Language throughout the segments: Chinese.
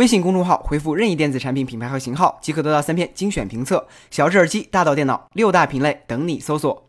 微信公众号回复任意电子产品品牌和型号，即可得到三篇精选评测。小智耳机，大到电脑，六大品类等你搜索。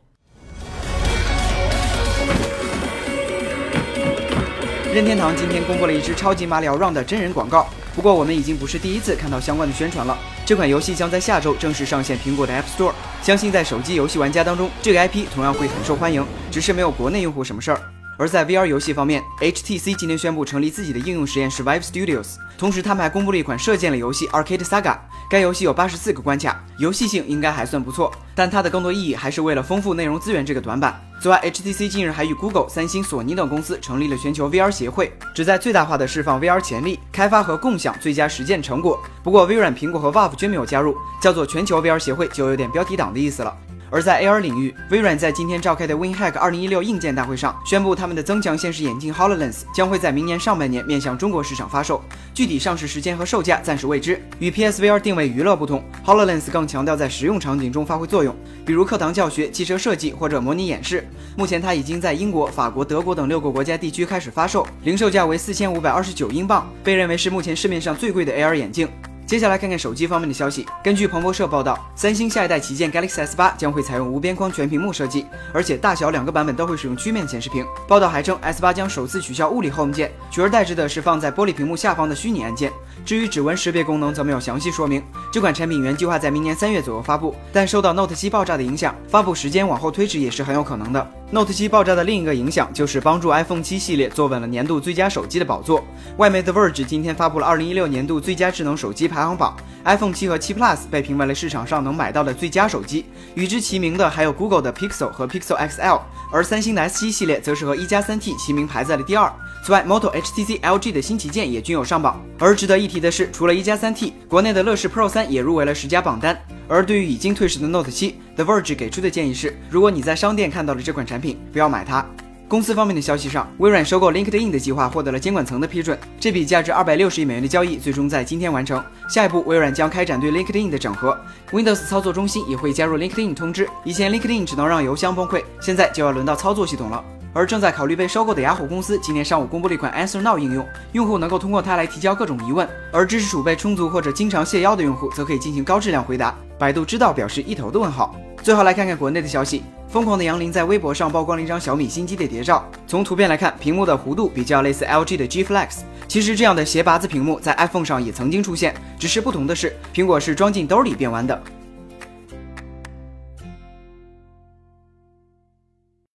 任天堂今天公布了一支超级马里奥 Run 的真人广告，不过我们已经不是第一次看到相关的宣传了。这款游戏将在下周正式上线苹果的 App Store，相信在手机游戏玩家当中，这个 IP 同样会很受欢迎，只是没有国内用户什么事儿。而在 VR 游戏方面，HTC 今天宣布成立自己的应用实验室 Vive Studios，同时他们还公布了一款射箭类游戏 Arcade Saga。该游戏有八十四个关卡，游戏性应该还算不错，但它的更多意义还是为了丰富内容资源这个短板。此外，HTC 近日还与 Google、三星、索尼等公司成立了全球 VR 协会，旨在最大化的释放 VR 潜力，开发和共享最佳实践成果。不过，微软、苹果和 Valve 均没有加入，叫做全球 VR 协会就有点标题党的意思了。而在 AR 领域，微软在今天召开的 WinHack 2016硬件大会上宣布，他们的增强现实眼镜 Hololens 将会在明年上半年面向中国市场发售，具体上市时间和售价暂时未知。与 PSVR 定位娱乐不同，Hololens 更强调在实用场景中发挥作用，比如课堂教学、汽车设计或者模拟演示。目前它已经在英国、法国、德国等六个国家地区开始发售，零售价为四千五百二十九英镑，被认为是目前市面上最贵的 AR 眼镜。接下来看看手机方面的消息。根据彭博社报道，三星下一代旗舰 Galaxy S8 将会采用无边框全屏幕设计，而且大小两个版本都会使用曲面显示屏。报道还称，S8 将首次取消物理 Home 键，取而代之的是放在玻璃屏幕下方的虚拟按键。至于指纹识别功能，则没有详细说明。这款产品原计划在明年三月左右发布，但受到 Note 7爆炸的影响，发布时间往后推迟也是很有可能的。Note 7爆炸的另一个影响就是帮助 iPhone 7系列坐稳了年度最佳手机的宝座。外媒 The Verge 今天发布了2016年度最佳智能手机排行榜，iPhone 7和7 Plus 被评为了市场上能买到的最佳手机。与之齐名的还有 Google 的 Pixel 和 Pixel XL，而三星的 S7 系列则是和一加 3T 齐名排在了第二。此外，Moto、HTC、LG 的新旗舰也均有上榜。而值得一提的是，除了一加 3T，国内的乐视 Pro 3也入围了十佳榜单。而对于已经退市的 Note 7，The Verge 给出的建议是，如果你在商店看到了这款产品，不要买它。公司方面的消息上，微软收购 LinkedIn 的计划获得了监管层的批准，这笔价值二百六十亿美元的交易最终在今天完成。下一步，微软将开展对 LinkedIn 的整合，Windows 操作中心也会加入 LinkedIn 通知。以前 LinkedIn 只能让邮箱崩溃，现在就要轮到操作系统了。而正在考虑被收购的雅虎公司今天上午公布了一款 Answer Now 应用，用户能够通过它来提交各种疑问，而知识储备充足或者经常谢邀的用户则可以进行高质量回答。百度知道表示一头的问号。最后来看看国内的消息，疯狂的杨林在微博上曝光了一张小米新机的谍照，从图片来看，屏幕的弧度比较类似 LG 的 G Flex。其实这样的斜拔子屏幕在 iPhone 上也曾经出现，只是不同的是，苹果是装进兜里变弯的。